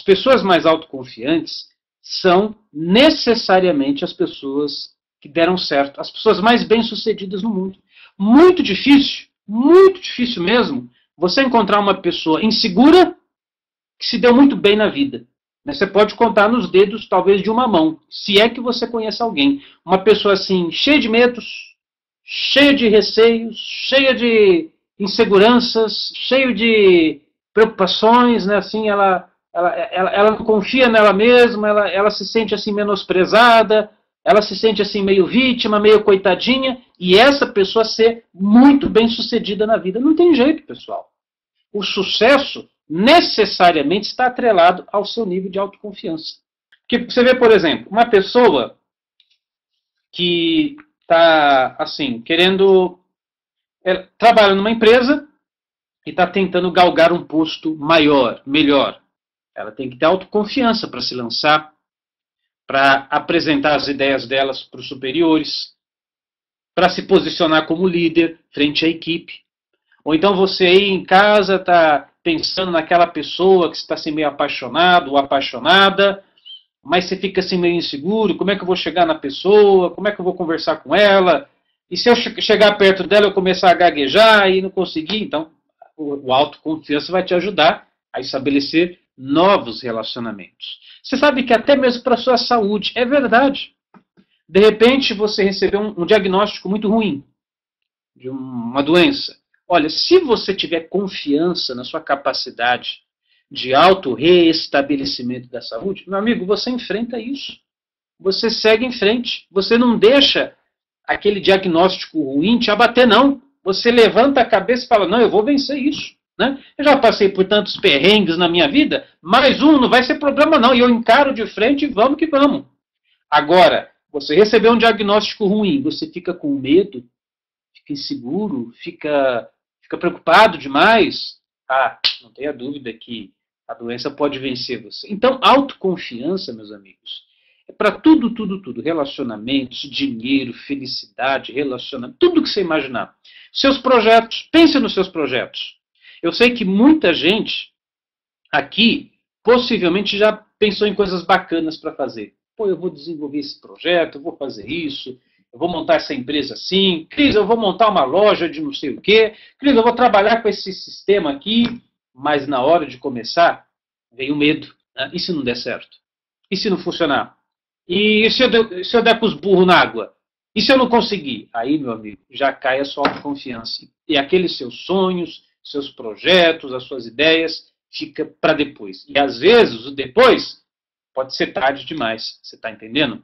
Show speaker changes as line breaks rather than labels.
pessoas mais autoconfiantes são necessariamente as pessoas que deram certo, as pessoas mais bem-sucedidas no mundo. Muito difícil, muito difícil mesmo, você encontrar uma pessoa insegura que se deu muito bem na vida. Né? Você pode contar nos dedos, talvez, de uma mão, se é que você conhece alguém. Uma pessoa assim, cheia de medos, cheia de receios, cheia de inseguranças, cheia de preocupações, né? Assim, ela, ela, ela, ela não confia nela mesma, ela, ela se sente assim menosprezada, ela se sente assim meio vítima, meio coitadinha, e essa pessoa ser muito bem sucedida na vida. Não tem jeito, pessoal. O sucesso necessariamente está atrelado ao seu nível de autoconfiança. Porque você vê, por exemplo, uma pessoa que está assim, querendo. É, trabalha numa empresa e está tentando galgar um posto maior, melhor. Ela tem que ter autoconfiança para se lançar, para apresentar as ideias delas para os superiores, para se posicionar como líder frente à equipe. Ou então você aí em casa está pensando naquela pessoa que está assim meio apaixonado ou apaixonada, mas você fica assim meio inseguro, como é que eu vou chegar na pessoa, como é que eu vou conversar com ela, e se eu chegar perto dela eu começar a gaguejar e não conseguir, então o, o autoconfiança vai te ajudar a estabelecer novos relacionamentos. Você sabe que até mesmo para a sua saúde, é verdade. De repente você recebeu um, um diagnóstico muito ruim de uma doença. Olha, se você tiver confiança na sua capacidade de auto-reestabelecimento da saúde, meu amigo, você enfrenta isso. Você segue em frente. Você não deixa aquele diagnóstico ruim te abater, não. Você levanta a cabeça e fala: não, eu vou vencer isso. Né? Eu já passei por tantos perrengues na minha vida, mais um não vai ser problema não, e eu encaro de frente e vamos que vamos. Agora, você recebeu um diagnóstico ruim, você fica com medo, fica inseguro, fica, fica preocupado demais, ah, não tenha dúvida que a doença pode vencer você. Então, autoconfiança, meus amigos, é para tudo, tudo, tudo. Relacionamentos, dinheiro, felicidade, relacionamento, tudo que você imaginar. Seus projetos, pense nos seus projetos. Eu sei que muita gente aqui possivelmente já pensou em coisas bacanas para fazer. Pô, eu vou desenvolver esse projeto, vou fazer isso, eu vou montar essa empresa assim, Cris, eu vou montar uma loja de não sei o quê, Cris, eu vou trabalhar com esse sistema aqui, mas na hora de começar, vem o medo. Né? E se não der certo? E se não funcionar? E se eu, der, se eu der com os burros na água? E se eu não conseguir? Aí, meu amigo, já cai a sua autoconfiança. E aqueles seus sonhos, seus projetos, as suas ideias, fica para depois. E às vezes o depois pode ser tarde demais. Você está entendendo?